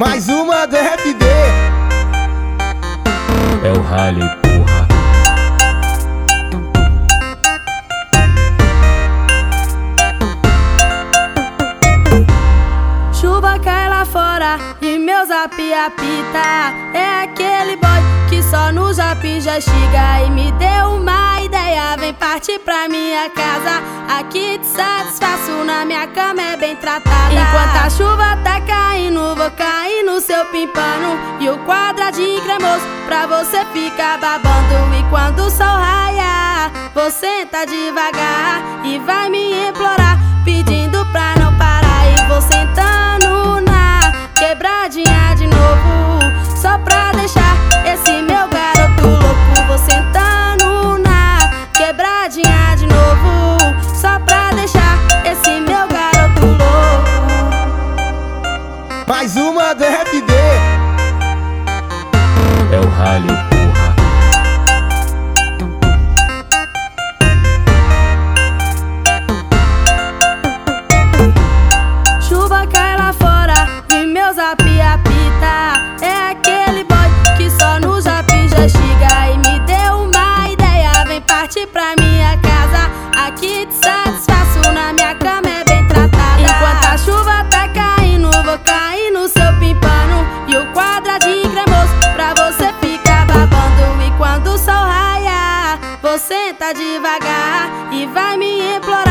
Mais uma do FB. É o Rally, porra. Chuva cai lá fora e meu zap apita. É aquele boy que só no zap já chega e me deu uma ideia. Vem partir pra minha casa. Aqui te satisfaço, na minha cama é bem tratada. Enquanto a chuva pimpano. E o quadradinho cremoso pra você ficar babando. E quando o sol raia, você tá devagar e vai me implorar, pedindo pra Mais uma do FB. É o Rally, porra. Chuva cai lá fora e meu zap apita. É aquele boy que só no zap já chega e me deu uma ideia. Vem partir pra minha casa. Você tá devagar e vai me implorar.